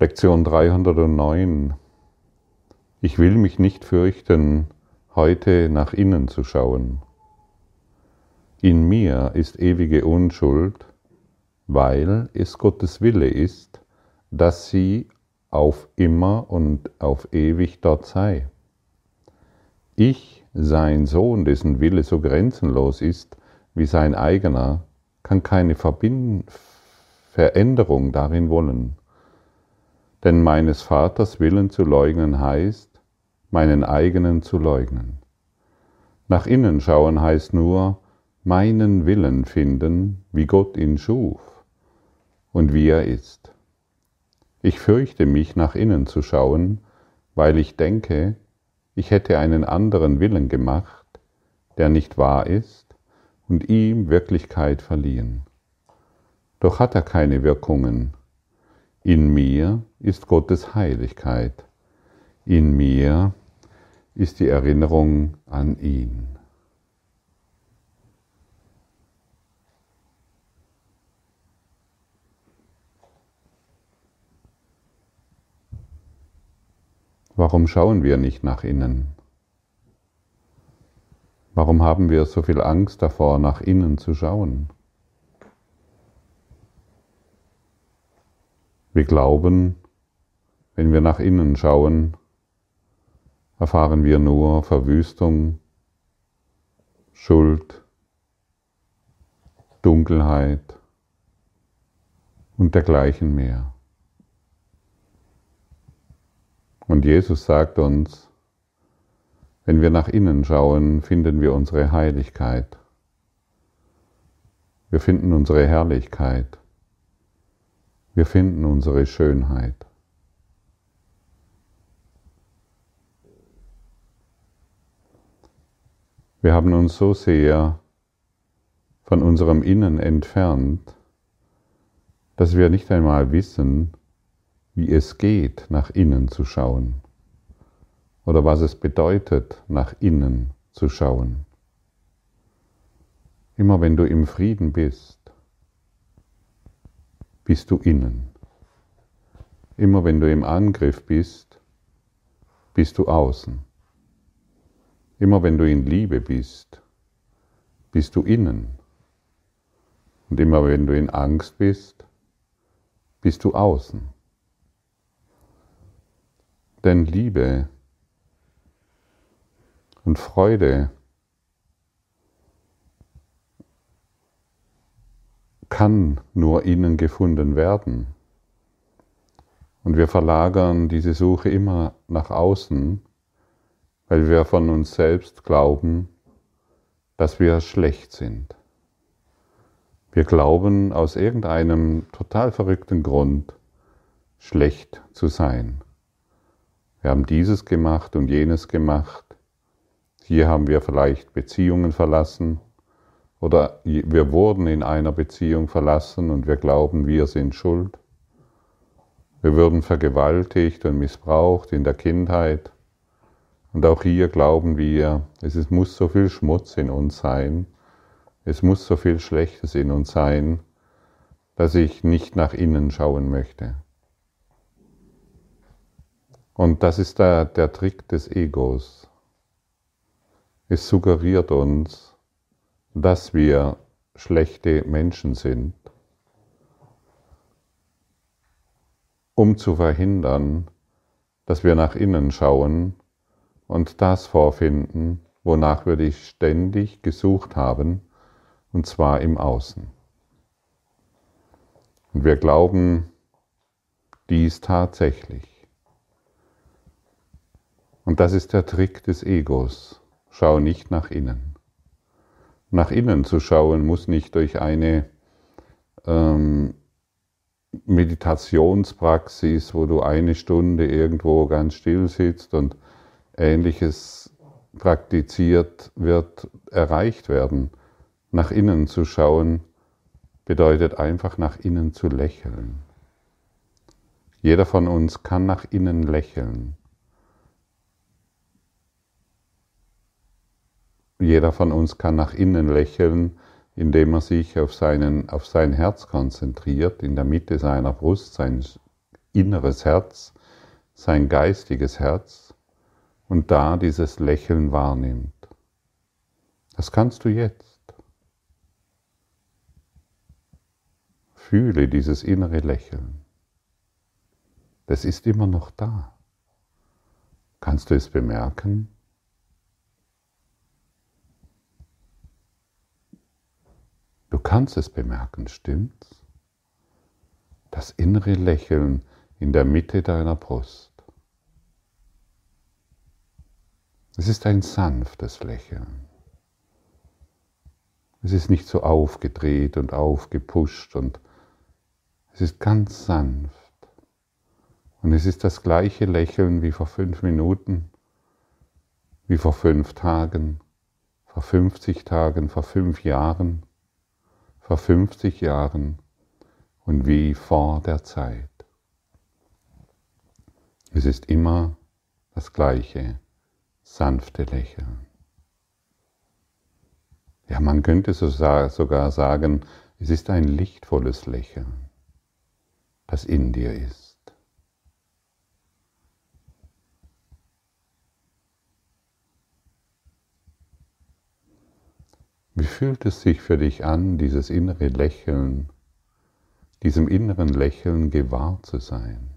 Lektion 309. Ich will mich nicht fürchten, heute nach innen zu schauen. In mir ist ewige Unschuld, weil es Gottes Wille ist, dass sie auf immer und auf ewig dort sei. Ich, sein Sohn, dessen Wille so grenzenlos ist wie sein eigener, kann keine Veränderung darin wollen. Denn meines Vaters Willen zu leugnen heißt, meinen eigenen zu leugnen. Nach innen schauen heißt nur, meinen Willen finden, wie Gott ihn schuf und wie er ist. Ich fürchte mich, nach innen zu schauen, weil ich denke, ich hätte einen anderen Willen gemacht, der nicht wahr ist und ihm Wirklichkeit verliehen. Doch hat er keine Wirkungen, in mir ist Gottes Heiligkeit. In mir ist die Erinnerung an ihn. Warum schauen wir nicht nach innen? Warum haben wir so viel Angst davor, nach innen zu schauen? Wir glauben, wenn wir nach innen schauen, erfahren wir nur Verwüstung, Schuld, Dunkelheit und dergleichen mehr. Und Jesus sagt uns, wenn wir nach innen schauen, finden wir unsere Heiligkeit. Wir finden unsere Herrlichkeit. Wir finden unsere Schönheit. Wir haben uns so sehr von unserem Innen entfernt, dass wir nicht einmal wissen, wie es geht, nach innen zu schauen oder was es bedeutet, nach innen zu schauen. Immer wenn du im Frieden bist, bist du innen. Immer wenn du im Angriff bist, bist du außen. Immer wenn du in Liebe bist, bist du innen. Und immer wenn du in Angst bist, bist du außen. Denn Liebe und Freude kann nur innen gefunden werden. Und wir verlagern diese Suche immer nach außen, weil wir von uns selbst glauben, dass wir schlecht sind. Wir glauben aus irgendeinem total verrückten Grund schlecht zu sein. Wir haben dieses gemacht und jenes gemacht. Hier haben wir vielleicht Beziehungen verlassen oder wir wurden in einer Beziehung verlassen und wir glauben, wir sind schuld. Wir wurden vergewaltigt und missbraucht in der Kindheit. Und auch hier glauben wir, es muss so viel Schmutz in uns sein, es muss so viel Schlechtes in uns sein, dass ich nicht nach innen schauen möchte. Und das ist der, der Trick des Egos. Es suggeriert uns, dass wir schlechte Menschen sind, um zu verhindern, dass wir nach innen schauen und das vorfinden, wonach wir dich ständig gesucht haben, und zwar im Außen. Und wir glauben dies tatsächlich. Und das ist der Trick des Egos. Schau nicht nach innen nach innen zu schauen, muss nicht durch eine ähm, Meditationspraxis, wo du eine Stunde irgendwo ganz still sitzt und ähnliches praktiziert wird, erreicht werden. Nach innen zu schauen bedeutet einfach nach innen zu lächeln. Jeder von uns kann nach innen lächeln. Jeder von uns kann nach innen lächeln, indem er sich auf, seinen, auf sein Herz konzentriert, in der Mitte seiner Brust, sein inneres Herz, sein geistiges Herz und da dieses Lächeln wahrnimmt. Das kannst du jetzt. Fühle dieses innere Lächeln. Das ist immer noch da. Kannst du es bemerken? Du kannst es bemerken, stimmt's? Das innere Lächeln in der Mitte deiner Brust. Es ist ein sanftes Lächeln. Es ist nicht so aufgedreht und aufgepusht und es ist ganz sanft. Und es ist das gleiche Lächeln wie vor fünf Minuten, wie vor fünf Tagen, vor 50 Tagen, vor fünf Jahren, vor 50 Jahren und wie vor der Zeit. Es ist immer das gleiche sanfte Lächeln. Ja, man könnte sogar sagen, es ist ein lichtvolles Lächeln, das in dir ist. Wie fühlt es sich für dich an, dieses innere Lächeln, diesem inneren Lächeln gewahr zu sein?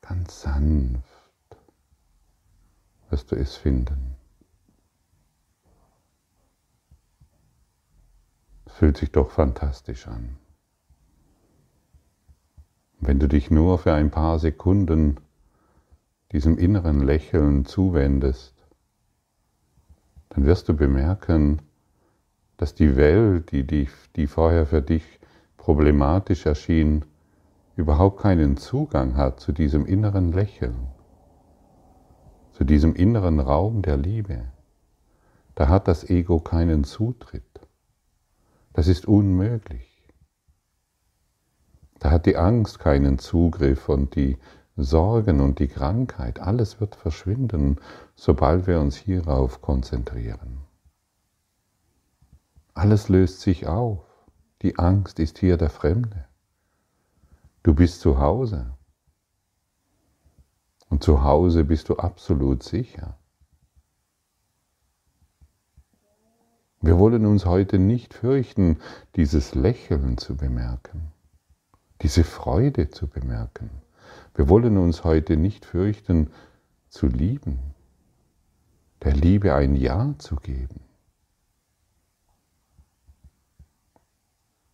Ganz sanft wirst du es finden. Es fühlt sich doch fantastisch an. Wenn du dich nur für ein paar Sekunden diesem inneren Lächeln zuwendest, dann wirst du bemerken, dass die Welt, die, die, die vorher für dich problematisch erschien, überhaupt keinen Zugang hat zu diesem inneren Lächeln, zu diesem inneren Raum der Liebe. Da hat das Ego keinen Zutritt. Das ist unmöglich. Da hat die Angst keinen Zugriff und die Sorgen und die Krankheit, alles wird verschwinden, sobald wir uns hierauf konzentrieren. Alles löst sich auf. Die Angst ist hier der Fremde. Du bist zu Hause. Und zu Hause bist du absolut sicher. Wir wollen uns heute nicht fürchten, dieses Lächeln zu bemerken, diese Freude zu bemerken. Wir wollen uns heute nicht fürchten, zu lieben, der Liebe ein Ja zu geben.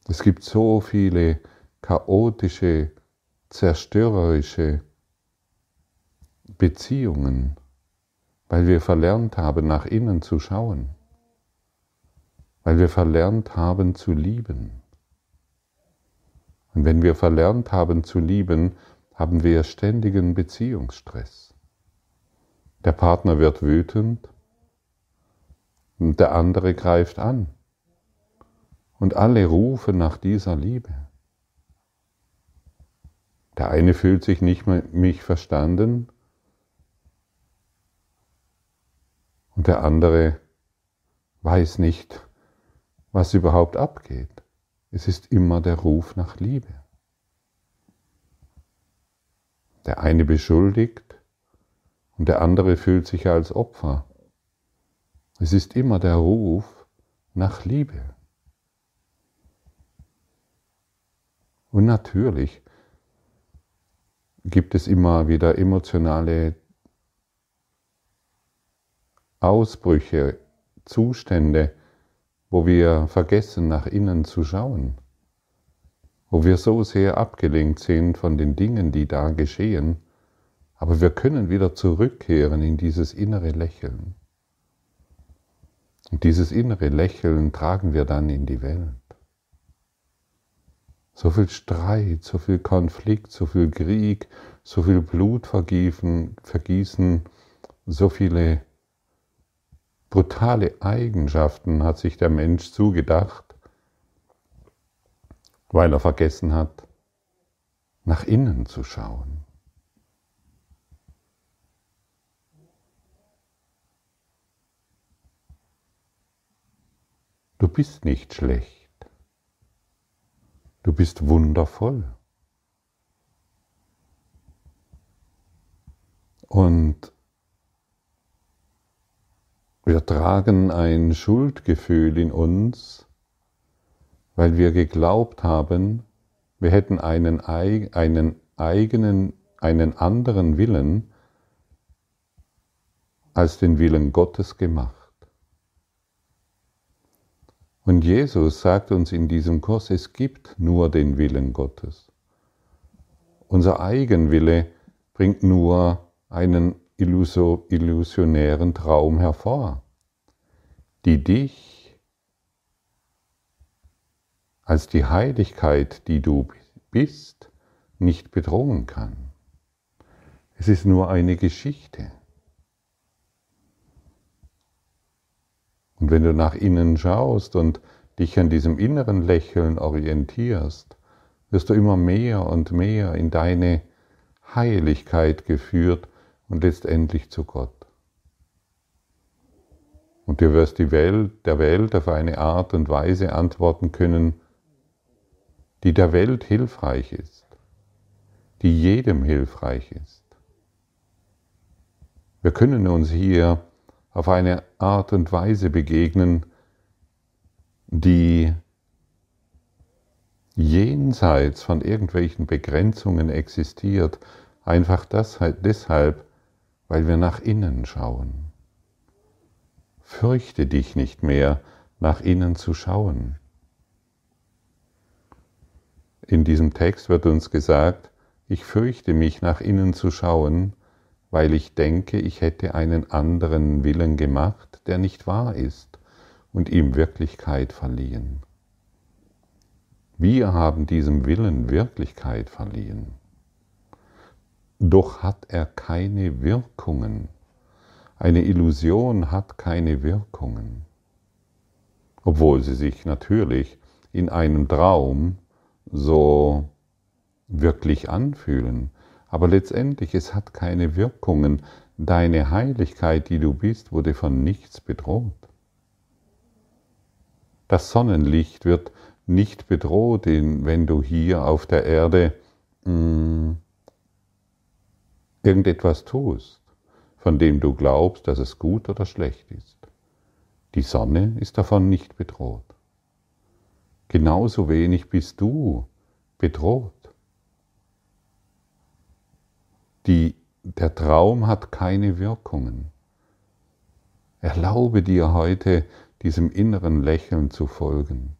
Es gibt so viele chaotische, zerstörerische Beziehungen, weil wir verlernt haben, nach innen zu schauen, weil wir verlernt haben zu lieben. Und wenn wir verlernt haben zu lieben, haben wir ständigen Beziehungsstress. Der Partner wird wütend und der andere greift an. Und alle rufen nach dieser Liebe. Der eine fühlt sich nicht mehr mich verstanden und der andere weiß nicht, was überhaupt abgeht. Es ist immer der Ruf nach Liebe. Der eine beschuldigt und der andere fühlt sich als Opfer. Es ist immer der Ruf nach Liebe. Und natürlich gibt es immer wieder emotionale Ausbrüche, Zustände, wo wir vergessen, nach innen zu schauen wo wir so sehr abgelenkt sind von den Dingen, die da geschehen, aber wir können wieder zurückkehren in dieses innere Lächeln. Und dieses innere Lächeln tragen wir dann in die Welt. So viel Streit, so viel Konflikt, so viel Krieg, so viel Blutvergießen, vergießen, so viele brutale Eigenschaften hat sich der Mensch zugedacht, weil er vergessen hat, nach innen zu schauen. Du bist nicht schlecht. Du bist wundervoll. Und wir tragen ein Schuldgefühl in uns, weil wir geglaubt haben, wir hätten einen, einen eigenen, einen anderen Willen als den Willen Gottes gemacht. Und Jesus sagt uns in diesem Kurs, es gibt nur den Willen Gottes. Unser Eigenwille bringt nur einen illusionären Traum hervor, die dich als die Heiligkeit, die du bist, nicht bedrohen kann. Es ist nur eine Geschichte. Und wenn du nach innen schaust und dich an diesem inneren Lächeln orientierst, wirst du immer mehr und mehr in deine Heiligkeit geführt und letztendlich zu Gott. Und du wirst die Welt, der Welt auf eine Art und Weise antworten können, die der Welt hilfreich ist, die jedem hilfreich ist. Wir können uns hier auf eine Art und Weise begegnen, die jenseits von irgendwelchen Begrenzungen existiert, einfach deshalb, weil wir nach innen schauen. Fürchte dich nicht mehr, nach innen zu schauen. In diesem Text wird uns gesagt, ich fürchte mich, nach innen zu schauen, weil ich denke, ich hätte einen anderen Willen gemacht, der nicht wahr ist, und ihm Wirklichkeit verliehen. Wir haben diesem Willen Wirklichkeit verliehen. Doch hat er keine Wirkungen. Eine Illusion hat keine Wirkungen, obwohl sie sich natürlich in einem Traum so wirklich anfühlen. Aber letztendlich, es hat keine Wirkungen. Deine Heiligkeit, die du bist, wurde von nichts bedroht. Das Sonnenlicht wird nicht bedroht, wenn du hier auf der Erde mm, irgendetwas tust, von dem du glaubst, dass es gut oder schlecht ist. Die Sonne ist davon nicht bedroht. Genauso wenig bist du bedroht. Die, der Traum hat keine Wirkungen. Erlaube dir heute diesem inneren Lächeln zu folgen.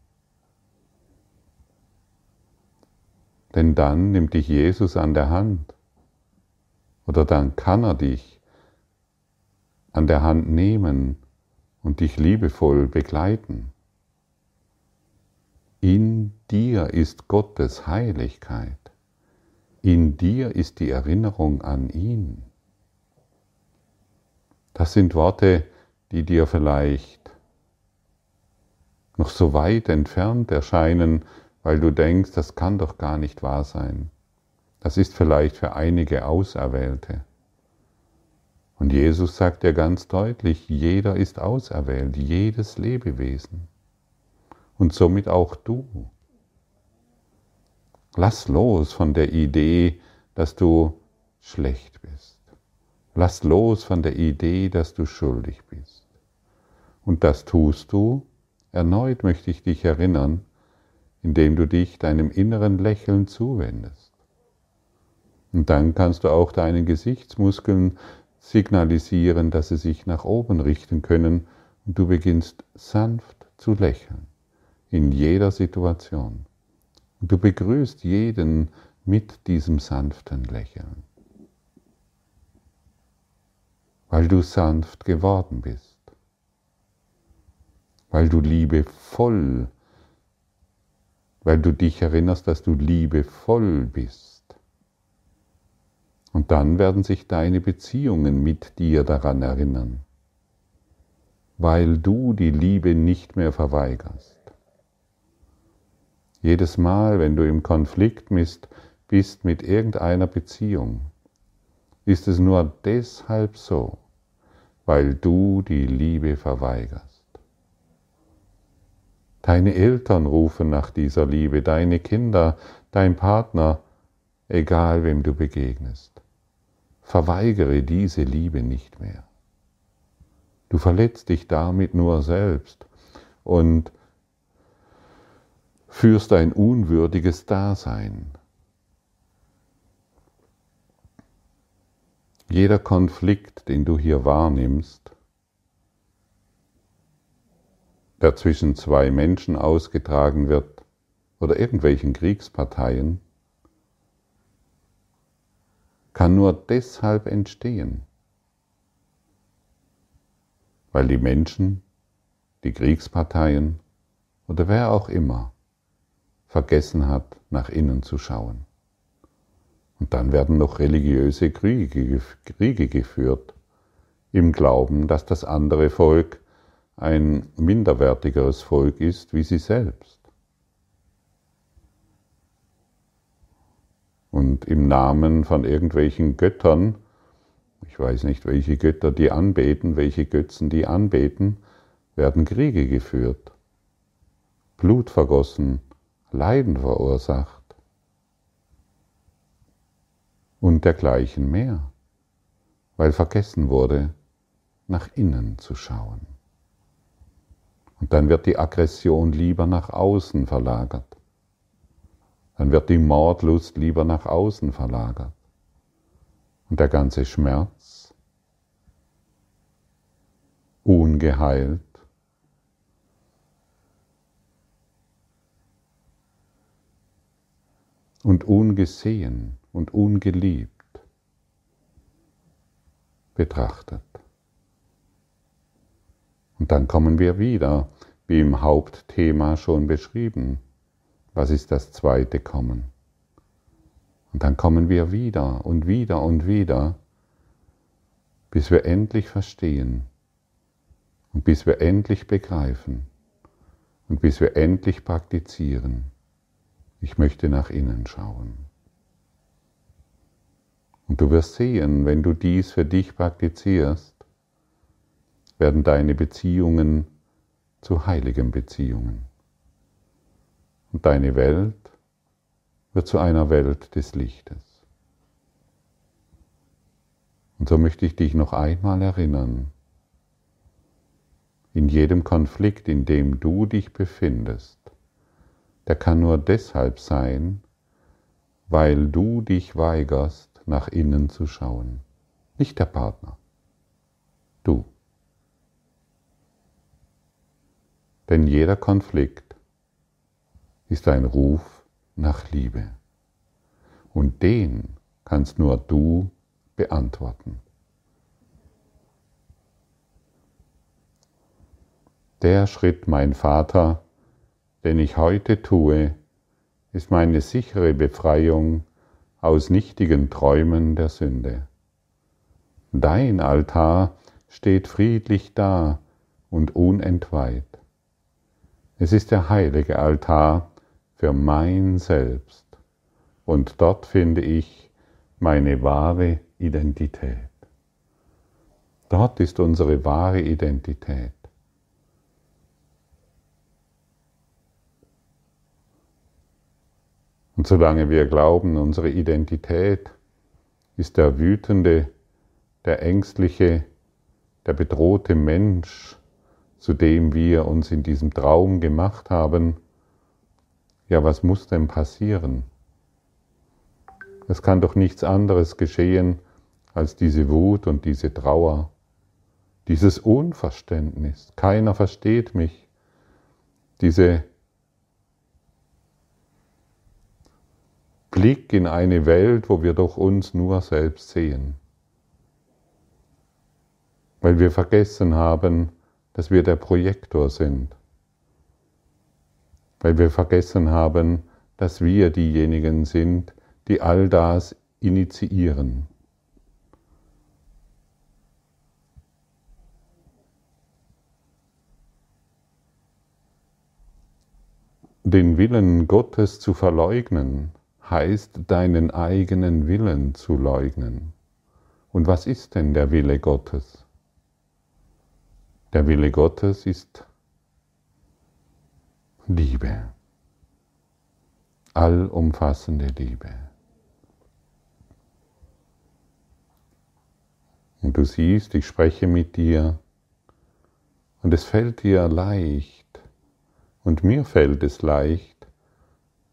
Denn dann nimmt dich Jesus an der Hand oder dann kann er dich an der Hand nehmen und dich liebevoll begleiten. In dir ist Gottes Heiligkeit. In dir ist die Erinnerung an ihn. Das sind Worte, die dir vielleicht noch so weit entfernt erscheinen, weil du denkst, das kann doch gar nicht wahr sein. Das ist vielleicht für einige Auserwählte. Und Jesus sagt dir ganz deutlich, jeder ist auserwählt, jedes Lebewesen. Und somit auch du. Lass los von der Idee, dass du schlecht bist. Lass los von der Idee, dass du schuldig bist. Und das tust du, erneut möchte ich dich erinnern, indem du dich deinem inneren Lächeln zuwendest. Und dann kannst du auch deinen Gesichtsmuskeln signalisieren, dass sie sich nach oben richten können und du beginnst sanft zu lächeln in jeder Situation. Und du begrüßt jeden mit diesem sanften Lächeln, weil du sanft geworden bist, weil du liebevoll, weil du dich erinnerst, dass du liebevoll bist. Und dann werden sich deine Beziehungen mit dir daran erinnern, weil du die Liebe nicht mehr verweigerst. Jedes Mal, wenn du im Konflikt bist mit irgendeiner Beziehung, ist es nur deshalb so, weil du die Liebe verweigerst. Deine Eltern rufen nach dieser Liebe, deine Kinder, dein Partner, egal wem du begegnest. Verweigere diese Liebe nicht mehr. Du verletzt dich damit nur selbst und führst ein unwürdiges Dasein. Jeder Konflikt, den du hier wahrnimmst, der zwischen zwei Menschen ausgetragen wird oder irgendwelchen Kriegsparteien, kann nur deshalb entstehen, weil die Menschen, die Kriegsparteien oder wer auch immer vergessen hat, nach innen zu schauen. Und dann werden noch religiöse Kriege, Kriege geführt, im Glauben, dass das andere Volk ein minderwertigeres Volk ist wie sie selbst. Und im Namen von irgendwelchen Göttern, ich weiß nicht, welche Götter die anbeten, welche Götzen die anbeten, werden Kriege geführt, Blut vergossen, Leiden verursacht und dergleichen mehr, weil vergessen wurde, nach innen zu schauen. Und dann wird die Aggression lieber nach außen verlagert. Dann wird die Mordlust lieber nach außen verlagert. Und der ganze Schmerz, ungeheilt, und ungesehen und ungeliebt betrachtet. Und dann kommen wir wieder, wie im Hauptthema schon beschrieben. Was ist das zweite Kommen? Und dann kommen wir wieder und wieder und wieder, bis wir endlich verstehen und bis wir endlich begreifen und bis wir endlich praktizieren. Ich möchte nach innen schauen. Und du wirst sehen, wenn du dies für dich praktizierst, werden deine Beziehungen zu heiligen Beziehungen. Und deine Welt wird zu einer Welt des Lichtes. Und so möchte ich dich noch einmal erinnern, in jedem Konflikt, in dem du dich befindest, der kann nur deshalb sein, weil du dich weigerst, nach innen zu schauen, nicht der Partner, du. Denn jeder Konflikt ist ein Ruf nach Liebe. Und den kannst nur du beantworten. Der Schritt, mein Vater, den ich heute tue, ist meine sichere Befreiung aus nichtigen Träumen der Sünde. Dein Altar steht friedlich da und unentweiht. Es ist der heilige Altar für mein Selbst und dort finde ich meine wahre Identität. Dort ist unsere wahre Identität. Und solange wir glauben, unsere Identität ist der wütende, der ängstliche, der bedrohte Mensch, zu dem wir uns in diesem Traum gemacht haben, ja, was muss denn passieren? Es kann doch nichts anderes geschehen als diese Wut und diese Trauer, dieses Unverständnis. Keiner versteht mich. Diese Blick in eine Welt, wo wir doch uns nur selbst sehen. Weil wir vergessen haben, dass wir der Projektor sind, weil wir vergessen haben, dass wir diejenigen sind, die all das initiieren. Den Willen Gottes zu verleugnen, heißt deinen eigenen Willen zu leugnen. Und was ist denn der Wille Gottes? Der Wille Gottes ist Liebe, allumfassende Liebe. Und du siehst, ich spreche mit dir und es fällt dir leicht, und mir fällt es leicht,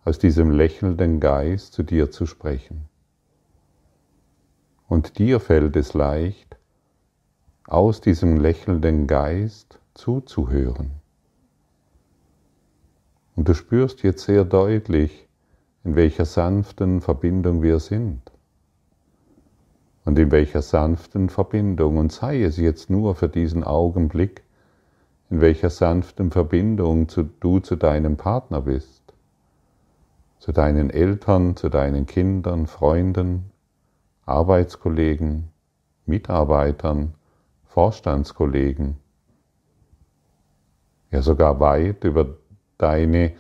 aus diesem lächelnden Geist zu dir zu sprechen. Und dir fällt es leicht, aus diesem lächelnden Geist zuzuhören. Und du spürst jetzt sehr deutlich, in welcher sanften Verbindung wir sind. Und in welcher sanften Verbindung, und sei es jetzt nur für diesen Augenblick, in welcher sanften Verbindung du zu deinem Partner bist, zu deinen Eltern, zu deinen Kindern, Freunden, Arbeitskollegen, Mitarbeitern, Vorstandskollegen, ja sogar weit über deine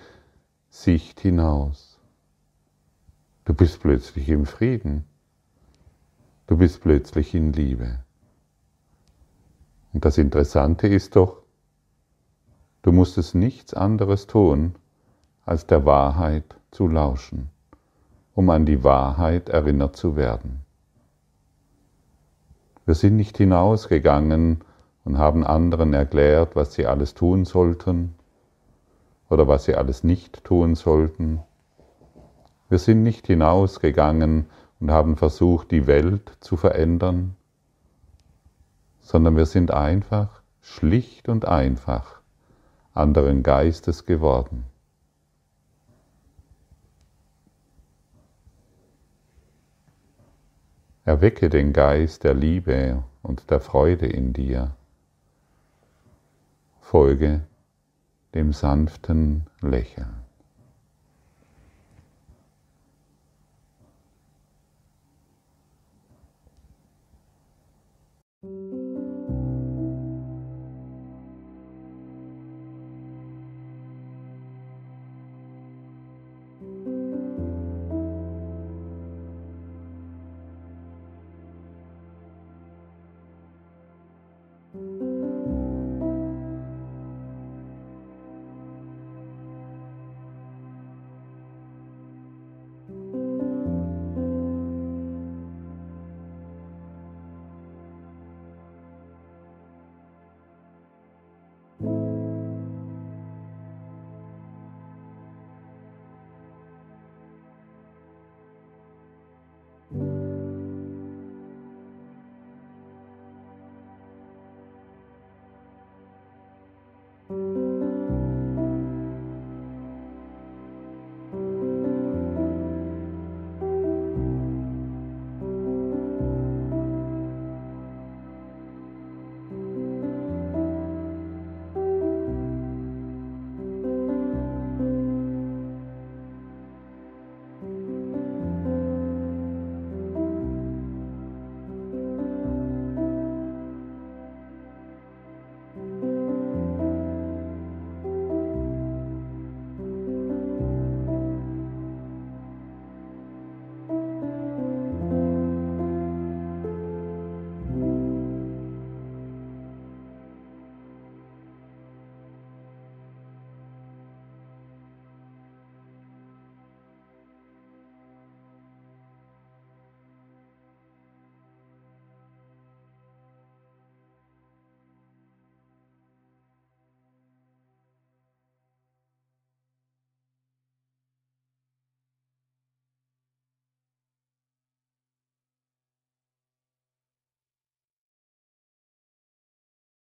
Sicht hinaus. Du bist plötzlich im Frieden. Du bist plötzlich in Liebe. Und das Interessante ist doch, du musstest nichts anderes tun, als der Wahrheit zu lauschen, um an die Wahrheit erinnert zu werden. Wir sind nicht hinausgegangen und haben anderen erklärt, was sie alles tun sollten oder was sie alles nicht tun sollten. Wir sind nicht hinausgegangen und haben versucht, die Welt zu verändern, sondern wir sind einfach, schlicht und einfach, anderen Geistes geworden. Erwecke den Geist der Liebe und der Freude in dir. Folge dem sanften Lächeln.